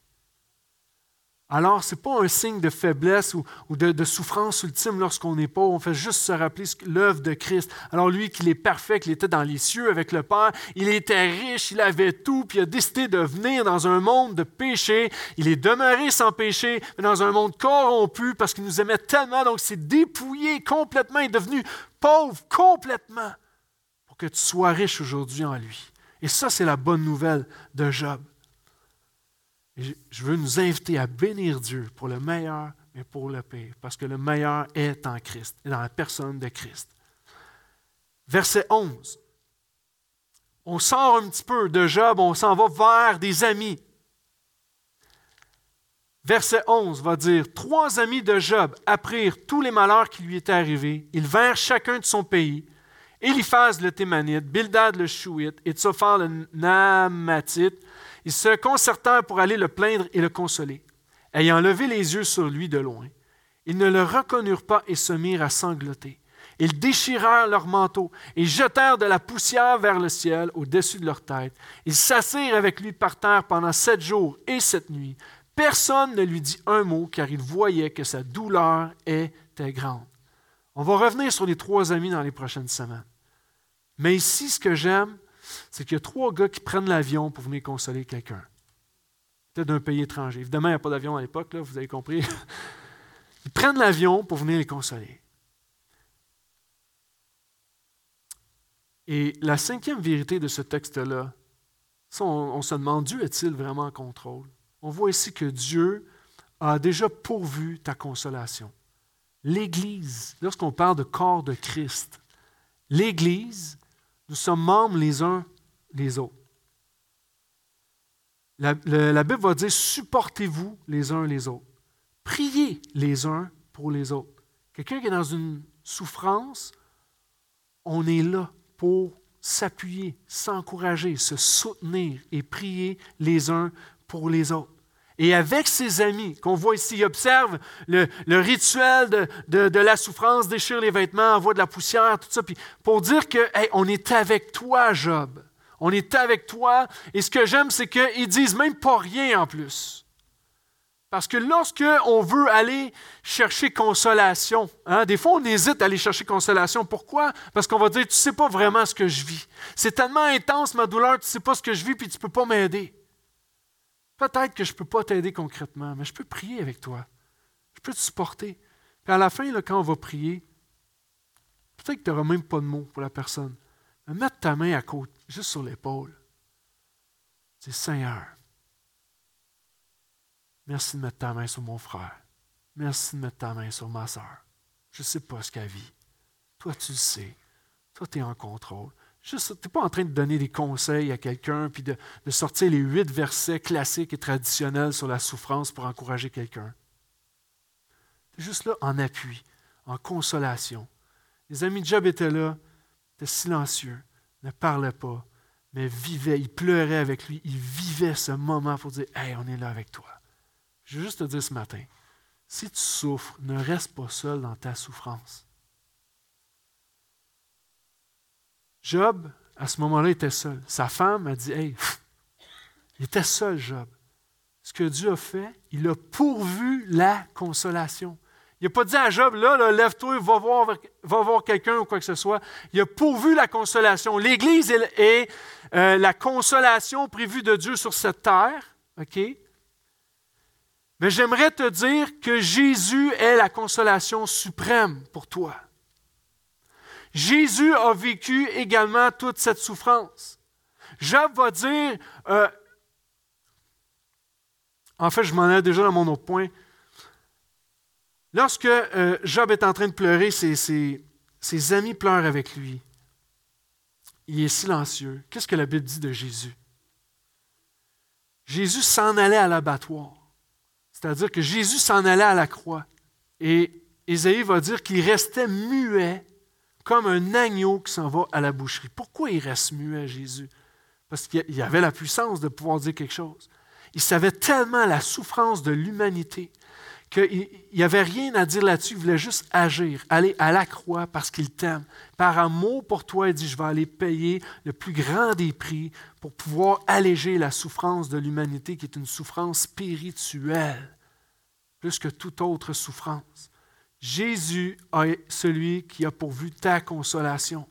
Alors, ce n'est pas un signe de faiblesse ou, de, souffrance ultime lorsqu'on n'est pas. On fait juste se rappeler l'œuvre de Christ. Alors, lui, qu'il est parfait, qu'il était dans les cieux avec le Père, il était riche, il avait tout, puis il a décidé de venir dans un monde de péché. Il est demeuré sans péché, mais dans un monde corrompu parce qu'il nous aimait tellement. Donc, c'est dépouillé complètement, il est devenu pauvre complètement pour que tu sois riche aujourd'hui en lui. Et ça, c'est la bonne nouvelle de Job. Je veux nous inviter à bénir Dieu pour le meilleur, mais pour le pire, parce que le meilleur est en Christ, et dans la personne de Christ. Verset 11. On sort un petit peu de Job, on s'en va vers des amis. Verset 11 va dire Trois amis de Job apprirent tous les malheurs qui lui étaient arrivés. Ils vinrent chacun de son pays. Eliphaz le Thémanite, Bildad le Chouite et Tsophar le Namatite, ils se concertèrent pour aller le plaindre et le consoler. Ayant levé les yeux sur lui de loin, ils ne le reconnurent pas et se mirent à sangloter. Ils déchirèrent leurs manteaux et jetèrent de la poussière vers le ciel au-dessus de leur tête. Ils s'assirent avec lui par terre pendant sept jours et sept nuits. Personne ne lui dit un mot car ils voyaient que sa douleur était grande. On va revenir sur les trois amis dans les prochaines semaines. Mais ici, ce que j'aime, c'est qu'il y a trois gars qui prennent l'avion pour venir consoler quelqu'un. Peut-être d'un pays étranger. Évidemment, il n'y a pas d'avion à l'époque, vous avez compris. *laughs* Ils prennent l'avion pour venir les consoler. Et la cinquième vérité de ce texte-là, on, on, se demande, Dieu est-il vraiment en contrôle? On voit ici que Dieu a déjà pourvu ta consolation. L'Église, lorsqu'on parle de corps de Christ, l'Église, nous sommes membres les uns les autres. La, Bible va dire supportez-vous les uns les autres. Priez les uns pour les autres. Quelqu'un qui est dans une souffrance, on est là pour s'appuyer, s'encourager, se soutenir et prier les uns pour les autres. Et avec ses amis, qu'on voit ici, il observe le, rituel de, la souffrance, déchire les vêtements, envoie de la poussière, tout ça, puis pour dire que, on est avec toi, Job. On est avec toi. Et ce que j'aime, c'est qu'ils disent même pas rien en plus. Parce que lorsque on veut aller chercher consolation, hein, des fois on hésite à aller chercher consolation. Pourquoi? Parce qu'on va dire, tu ne sais pas vraiment ce que je vis. C'est tellement intense ma douleur, tu ne sais pas ce que je vis, puis tu ne peux pas m'aider. Peut-être que je ne peux pas t'aider concrètement, mais je peux prier avec toi. Je peux te supporter. Puis à la fin, quand on va prier, peut-être que tu n'auras même pas de mots pour la personne. Mais mettre ta main à côté, juste sur l'épaule. C'est Seigneur, Merci de mettre ta main sur mon frère. Merci de mettre ta main sur ma soeur. Je ne sais pas ce qu'elle vit. Toi, tu le sais. Toi, tu es en contrôle. Tu n'es pas en train de donner des conseils à quelqu'un puis de, sortir les huit versets classiques et traditionnels sur la souffrance pour encourager quelqu'un. Tu es juste là en appui, en consolation. Les amis de Job étaient là, étaient silencieux, ne parlaient pas, mais vivaient, ils pleuraient avec lui, ils vivaient ce moment pour dire Hey, on est là avec toi. Je veux juste te dire ce matin, si tu souffres, ne reste pas seul dans ta souffrance. Job, à ce moment-là, était seul. Sa femme a dit, hey, il était seul, Job. Ce que Dieu a fait, il a pourvu la consolation. Il n'a pas dit à Job, là, là lève-toi, va voir, va voir quelqu'un ou quoi que ce soit. Il a pourvu la consolation. L'Église est, euh, la consolation prévue de Dieu sur cette terre. Mais j'aimerais te dire que Jésus est la consolation suprême pour toi. Jésus a vécu également toute cette souffrance. Job va dire, euh, en fait, je m'en ai déjà dans mon autre point. Lorsque euh, Job est en train de pleurer, ses, ses amis pleurent avec lui. Il est silencieux. Qu'est-ce que la Bible dit de Jésus? Jésus s'en allait à l'abattoir. C'est-à-dire que Jésus s'en allait à la croix. Et Isaïe va dire qu'il restait muet comme un agneau qui s'en va à la boucherie. Pourquoi il reste muet, Jésus? Parce qu'il avait la puissance de pouvoir dire quelque chose. Il savait tellement la souffrance de l'humanité qu'il n'y avait rien à dire là-dessus, il voulait juste agir, aller à la croix parce qu'il t'aime. Par amour pour toi, il dit, je vais aller payer le plus grand des prix pour pouvoir alléger la souffrance de l'humanité qui est une souffrance spirituelle, plus que toute autre souffrance. Jésus est celui qui a pourvu ta consolation.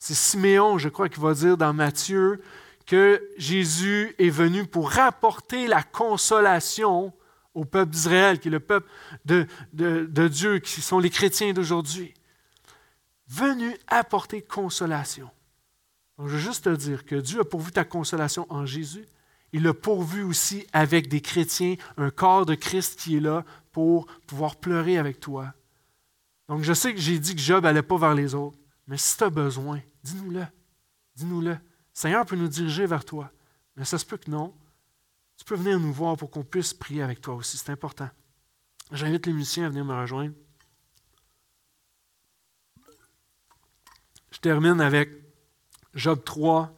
C'est Siméon, je crois, qui va dire dans Matthieu que Jésus est venu pour rapporter la consolation au peuple d'Israël, qui est le peuple de, Dieu, qui sont les chrétiens d'aujourd'hui, venu apporter consolation. Je veux juste te dire que Dieu a pourvu ta consolation en Jésus. Il a pourvu aussi avec des chrétiens, un corps de Christ qui est là pour pouvoir pleurer avec toi. Donc, je sais que j'ai dit que Job n'allait pas vers les autres, mais si tu as besoin, dis-nous-le. Dis-nous-le. Seigneur peut nous diriger vers toi. Mais ça se peut que non tu peux venir nous voir pour qu'on puisse prier avec toi aussi. C'est important. J'invite les musiciens à venir me rejoindre. Je termine avec Job 3.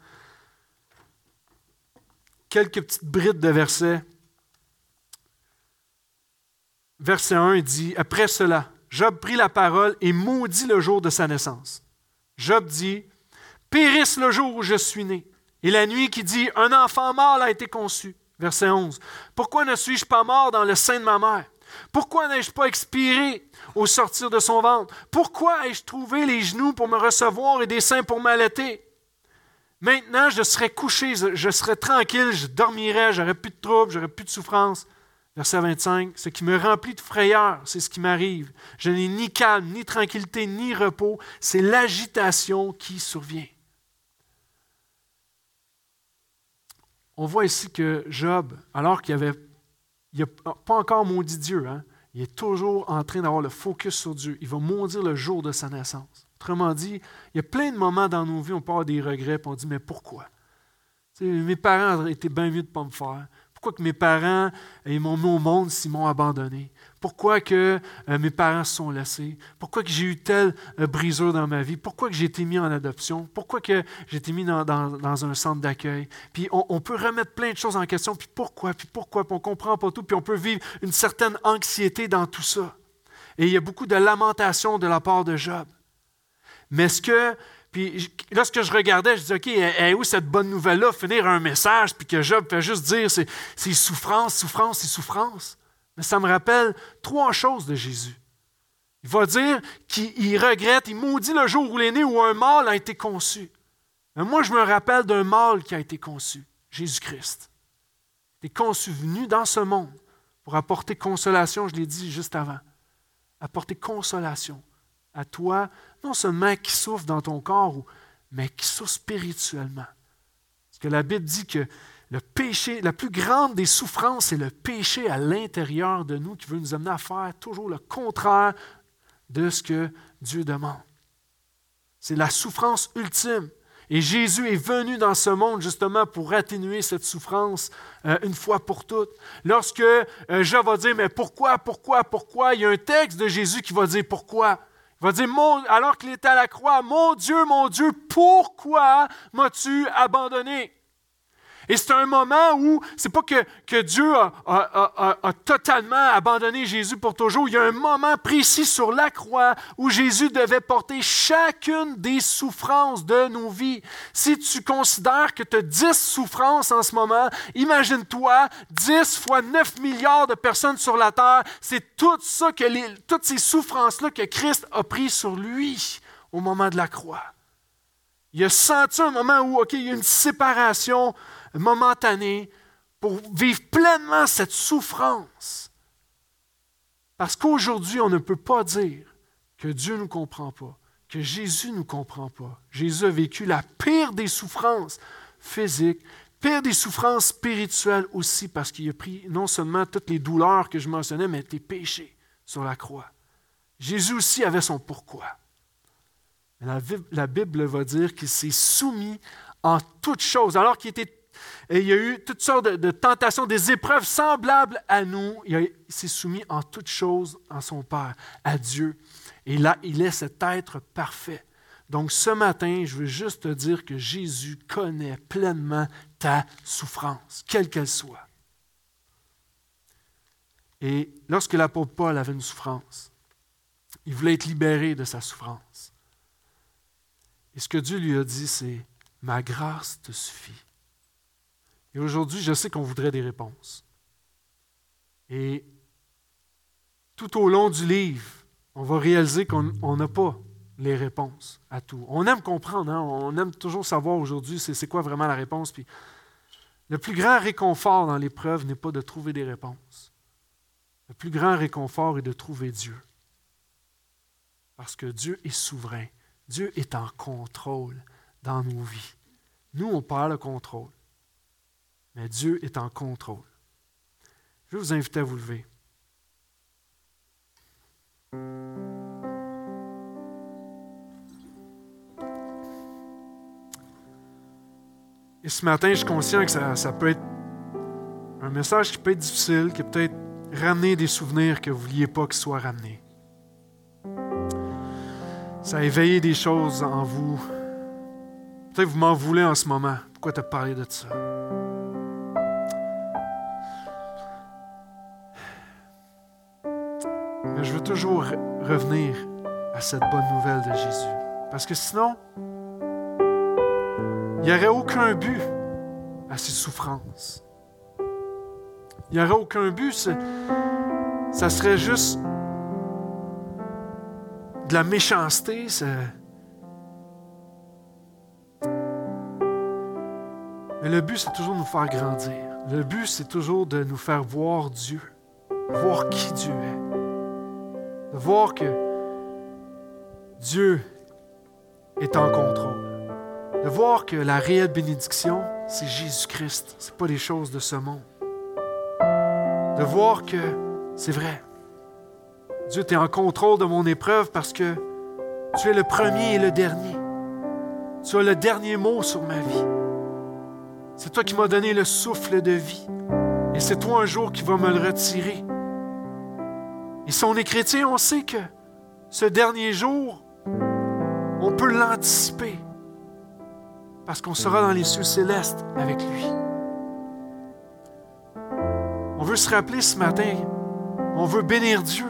Quelques petites brides de versets. Verset 1 dit Après cela, Job prit la parole et maudit le jour de sa naissance. Job dit Périsse le jour où je suis né, et la nuit qui dit Un enfant mâle a été conçu. Verset 11. Pourquoi ne suis-je pas mort dans le sein de ma mère? Pourquoi n'ai-je pas expiré au sortir de son ventre? Pourquoi ai-je trouvé les genoux pour me recevoir et des seins pour m'allaiter? Maintenant, je serais couché, je serais tranquille, je dormirais, j'aurais plus de troubles, j'aurais plus de souffrance. Verset 25, ce qui me remplit de frayeur, c'est ce qui m'arrive. Je n'ai ni calme, ni tranquillité, ni repos. C'est l'agitation qui survient. On voit ici que Job, alors qu'il avait, n'a pas encore maudit Dieu, hein, il est toujours en train d'avoir le focus sur Dieu. Il va maudire le jour de sa naissance. Autrement dit, il y a plein de moments dans nos vies où on avoir des regrets et on dit Mais pourquoi Mes parents auraient été bien mieux de ne pas me faire. Pourquoi que mes parents ils m'ont mis au monde s'ils m'ont abandonné? Pourquoi que euh, mes parents se sont laissés? Pourquoi que j'ai eu telle euh, brisure dans ma vie? Pourquoi que j'ai été mis en adoption? Pourquoi que j'ai été mis dans, un centre d'accueil? Puis on, peut remettre plein de choses en question. Puis pourquoi? Puis pourquoi? Puis on ne comprend pas tout. Puis on peut vivre une certaine anxiété dans tout ça. Et il y a beaucoup de lamentation de la part de Job. Mais ce que puis lorsque je regardais, je disais, OK, est où cette bonne nouvelle-là? Finir un message, puis que Job fait juste dire, c'est souffrance, souffrance et souffrance. Mais ça me rappelle trois choses de Jésus. Il va dire qu'il regrette, il maudit le jour où il est né où un mâle a été conçu. Mais moi, je me rappelle d'un mâle qui a été conçu, Jésus-Christ. Il est conçu, venu dans ce monde pour apporter consolation, je l'ai dit juste avant. Apporter consolation à toi, non seulement qui souffre dans ton corps, mais qui souffre spirituellement. Parce que la Bible dit que le péché, la plus grande des souffrances, c'est le péché à l'intérieur de nous qui veut nous amener à faire toujours le contraire de ce que Dieu demande. C'est la souffrance ultime. Et Jésus est venu dans ce monde justement pour atténuer cette souffrance euh, une fois pour toutes. Lorsque euh, va dire, mais pourquoi, pourquoi, pourquoi, il y a un texte de Jésus qui va dire pourquoi. Va dire, alors qu'il est à la croix, mon Dieu, mon Dieu, pourquoi m'as-tu abandonné? Et c'est un moment où c'est pas que, que Dieu a, totalement abandonné Jésus pour toujours. Il y a un moment précis sur la croix où Jésus devait porter chacune des souffrances de nos vies. Si tu considères que tu as 10 souffrances en ce moment, imagine-toi 10 fois 9 milliards de personnes sur la terre. C'est tout ça que les, toutes ces souffrances-là que Christ a pris sur lui au moment de la croix. Il a senti un moment où, OK, il y a une séparation momentanée pour vivre pleinement cette souffrance. Parce qu'aujourd'hui, on ne peut pas dire que Dieu ne nous comprend pas, que Jésus ne nous comprend pas. Jésus a vécu la pire des souffrances physiques, pire des souffrances spirituelles aussi, parce qu'il a pris non seulement toutes les douleurs que je mentionnais, mais tes péchés sur la croix. Jésus aussi avait son pourquoi. La, Bible va dire qu'il s'est soumis en toutes choses, alors qu'il était et il y a eu toutes sortes de, tentations, des épreuves semblables à nous. Il, s'est soumis en toutes choses en son Père, à Dieu. Et là, il est cet être parfait. Donc ce matin, je veux juste te dire que Jésus connaît pleinement ta souffrance, quelle qu'elle soit. Et lorsque l'apôtre Paul avait une souffrance, il voulait être libéré de sa souffrance. Et ce que Dieu lui a dit, c'est, ma grâce te suffit. Et aujourd'hui, je sais qu'on voudrait des réponses. Et tout au long du livre, on va réaliser qu'on n'a pas les réponses à tout. On aime comprendre, hein? on aime toujours savoir aujourd'hui c'est quoi vraiment la réponse. Puis le plus grand réconfort dans l'épreuve n'est pas de trouver des réponses. Le plus grand réconfort est de trouver Dieu. Parce que Dieu est souverain. Dieu est en contrôle dans nos vies. Nous, on parle le contrôle. Mais Dieu est en contrôle. Je vous inviter à vous lever. Et ce matin, je suis conscient que ça, peut être un message qui peut être difficile, qui peut être ramener des souvenirs que vous ne vouliez pas qu'ils soient ramenés. Ça a éveillé des choses en vous. Peut-être que vous m'en voulez en ce moment. Pourquoi te parler de ça? Je veux toujours revenir à cette bonne nouvelle de Jésus. Parce que sinon, il n'y aurait aucun but à ces souffrances. Il n'y aurait aucun but. ça serait juste de la méchanceté. Mais le but, c'est toujours de nous faire grandir. Le but, c'est toujours de nous faire voir Dieu, voir qui Dieu est, de voir que Dieu est en contrôle, de voir que la réelle bénédiction, c'est Jésus-Christ, ce n'est pas les choses de ce monde, de voir que c'est vrai. Dieu, tu en contrôle de mon épreuve parce que tu es le premier et le dernier. Tu as le dernier mot sur ma vie. C'est toi qui m'as donné le souffle de vie. Et c'est toi un jour qui vas me le retirer. Et si on est chrétien, on sait que ce dernier jour, on peut l'anticiper. Parce qu'on sera dans les cieux célestes avec lui. On veut se rappeler ce matin, on veut bénir Dieu.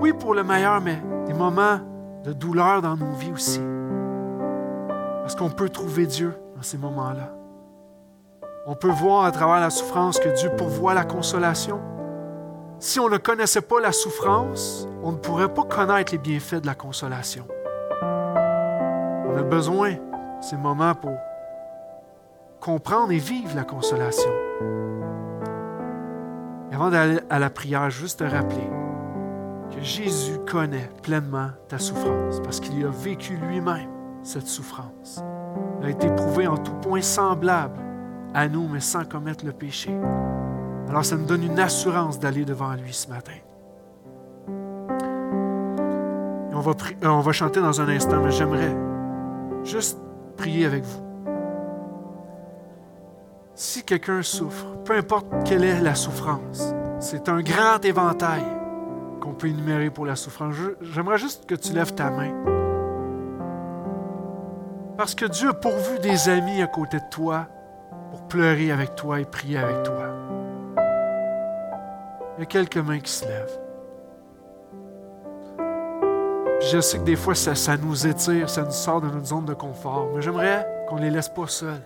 Oui, pour le meilleur, mais des moments de douleur dans nos vies aussi. Parce qu'on peut trouver Dieu dans ces moments-là. On peut voir à travers la souffrance que Dieu pourvoit la consolation. Si on ne connaissait pas la souffrance, on ne pourrait pas connaître les bienfaits de la consolation. On a besoin de ces moments pour comprendre et vivre la consolation. Avant d'aller à la prière, juste te rappeler que Jésus connaît pleinement ta souffrance parce qu'il a vécu lui-même cette souffrance. Il a été prouvé en tout point semblable à nous, mais sans commettre le péché. Alors ça nous donne une assurance d'aller devant lui ce matin. on va, euh, on va chanter dans un instant, mais j'aimerais juste prier avec vous. Si quelqu'un souffre, peu importe quelle est la souffrance, c'est un grand éventail qu'on peut énumérer pour la souffrance. J'aimerais juste que tu lèves ta main. Parce que Dieu a pourvu des amis à côté de toi pour pleurer avec toi et prier avec toi. Il y a quelques mains qui se lèvent. Je sais que des fois, ça, nous étire, ça nous sort de notre zone de confort, mais j'aimerais qu'on ne les laisse pas seuls.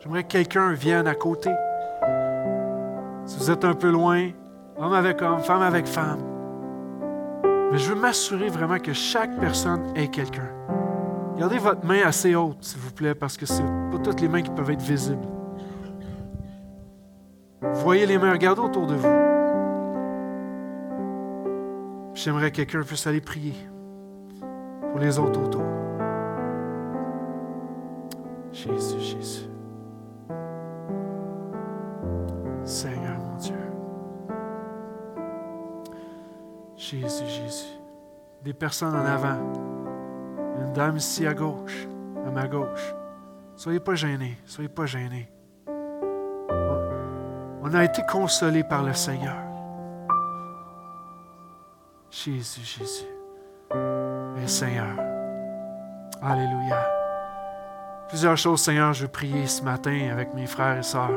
J'aimerais que quelqu'un vienne à côté. Si vous êtes un peu loin, homme avec homme, femme avec femme. Mais je veux m'assurer vraiment que chaque personne ait quelqu'un. Gardez votre main assez haute, s'il vous plaît, parce que ce pas toutes les mains qui peuvent être visibles. Voyez les mains, regardez autour de vous. J'aimerais que quelqu'un puisse aller prier pour les autres autour. Jésus, Jésus. Seigneur mon Dieu. Jésus, Jésus. Des personnes en avant. Une dame ici à gauche, à ma gauche. Soyez pas gênés, soyez pas gênés. On a été consolés par le Seigneur. Jésus, Jésus. Et Seigneur. Alléluia. Plusieurs choses, Seigneur, je veux prier ce matin avec mes frères et sœurs.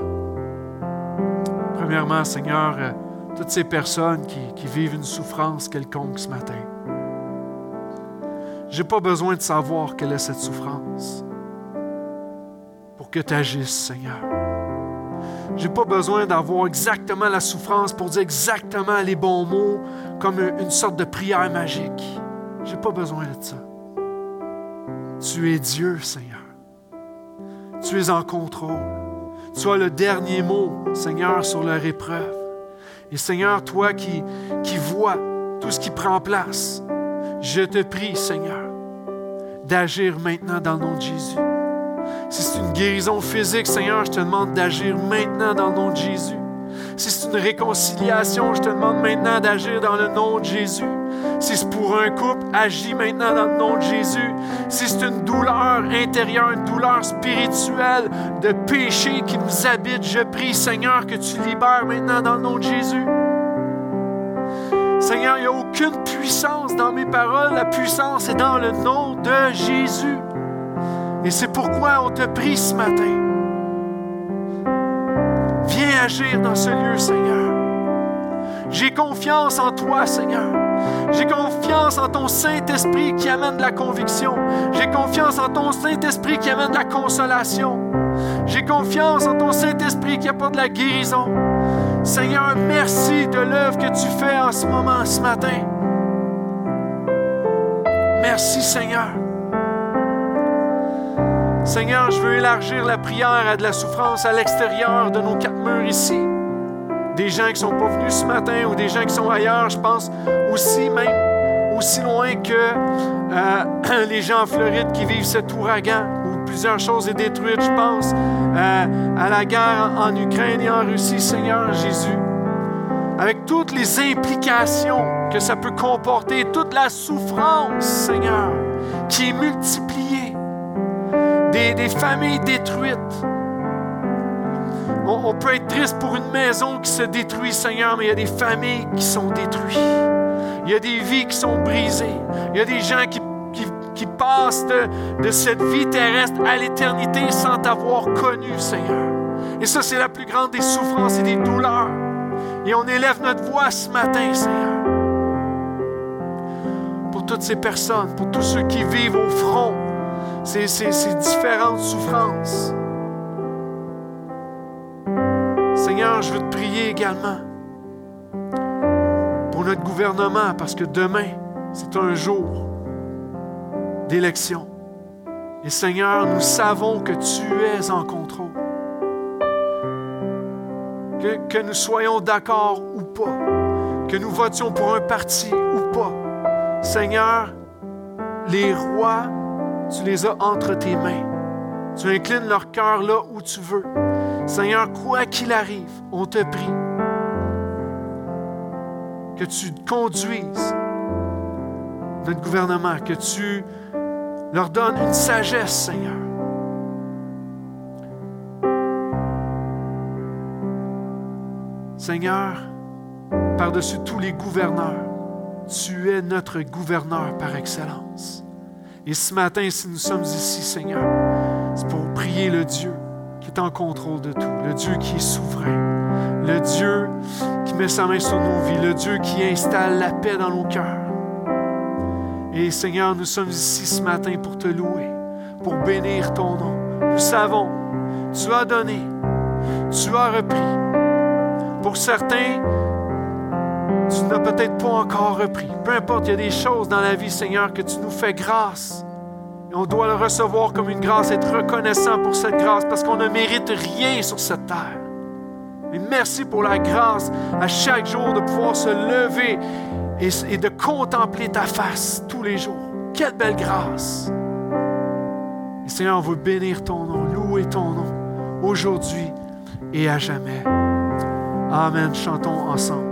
Premièrement, Seigneur, euh, toutes ces personnes qui, qui vivent une souffrance quelconque ce matin. Je n'ai pas besoin de savoir quelle est cette souffrance pour que tu agisses, Seigneur. Je n'ai pas besoin d'avoir exactement la souffrance pour dire exactement les bons mots comme une sorte de prière magique. Je n'ai pas besoin de ça. Tu es Dieu, Seigneur. Tu es en contrôle. Tu as le dernier mot, Seigneur, sur leur épreuve. Et Seigneur, toi qui, qui vois tout ce qui prend place, je te prie, Seigneur, d'agir maintenant dans le nom de Jésus. Si c'est une guérison physique, Seigneur, je te demande d'agir maintenant dans le nom de Jésus. Si c'est une réconciliation, je te demande maintenant d'agir dans le nom de Jésus. Si c'est pour un couple, agis maintenant dans le nom de Jésus. Si c'est une douleur intérieure, une douleur spirituelle de péché qui nous habite, je prie, Seigneur, que tu libères maintenant dans le nom de Jésus. Seigneur, il n'y a aucune puissance dans mes paroles. La puissance est dans le nom de Jésus. Et c'est pourquoi on te prie ce matin. Viens agir dans ce lieu, Seigneur. J'ai confiance en toi, Seigneur. J'ai confiance en ton Saint-Esprit qui amène de la conviction. J'ai confiance en ton Saint-Esprit qui amène de la consolation. J'ai confiance en ton Saint-Esprit qui apporte de la guérison. Seigneur, merci de l'œuvre que tu fais en ce moment, ce matin. Merci, Seigneur. Seigneur, je veux élargir la prière à de la souffrance à l'extérieur de nos quatre murs ici. Des gens qui ne sont pas venus ce matin ou des gens qui sont ailleurs, je pense aussi même aussi loin que euh, *clears throat* les gens en Floride qui vivent cet ouragan où plusieurs choses sont détruites. Je pense euh, à la guerre en Ukraine et en Russie, Seigneur Jésus. Avec toutes les implications que ça peut comporter, toute la souffrance, Seigneur, qui est multipliée des, familles détruites. On, peut être triste pour une maison qui se détruit, Seigneur, mais il y a des familles qui sont détruites. Il y a des vies qui sont brisées. Il y a des gens qui, qui, passent de, de cette vie terrestre à l'éternité sans t'avoir connu, Seigneur. Et ça, c'est la plus grande des souffrances et des douleurs. Et on élève notre voix ce matin, Seigneur. Pour toutes ces personnes, pour tous ceux qui vivent au front ces, différentes souffrances. Seigneur, je veux te prier également pour notre gouvernement, parce que demain, c'est un jour d'élection. Et Seigneur, nous savons que tu es en contrôle. Que, que nous soyons d'accord ou pas, que nous votions pour un parti ou pas. Seigneur, les rois tu les as entre tes mains. Tu inclines leur cœur là où tu veux. Seigneur, quoi qu'il arrive, on te prie que tu conduises notre gouvernement, que tu leur donnes une sagesse, Seigneur. Seigneur, par-dessus tous les gouverneurs, tu es notre gouverneur par excellence. Et ce matin, si nous sommes ici, Seigneur, c'est pour prier le Dieu qui est en contrôle de tout, le Dieu qui est souverain, le Dieu qui met sa main sur nos vies, le Dieu qui installe la paix dans nos cœurs. Et Seigneur, nous sommes ici ce matin pour te louer, pour bénir ton nom. Nous savons, tu as donné, tu as repris. Pour certains, tu n'as peut-être pas encore repris. Peu importe, il y a des choses dans la vie, Seigneur, que tu nous fais grâce. Et on doit le recevoir comme une grâce, être reconnaissant pour cette grâce, parce qu'on ne mérite rien sur cette terre. Mais merci pour la grâce à chaque jour de pouvoir se lever et, et de contempler ta face tous les jours. Quelle belle grâce. Et Seigneur, on veut bénir ton nom, louer ton nom, aujourd'hui et à jamais. Amen. Chantons ensemble.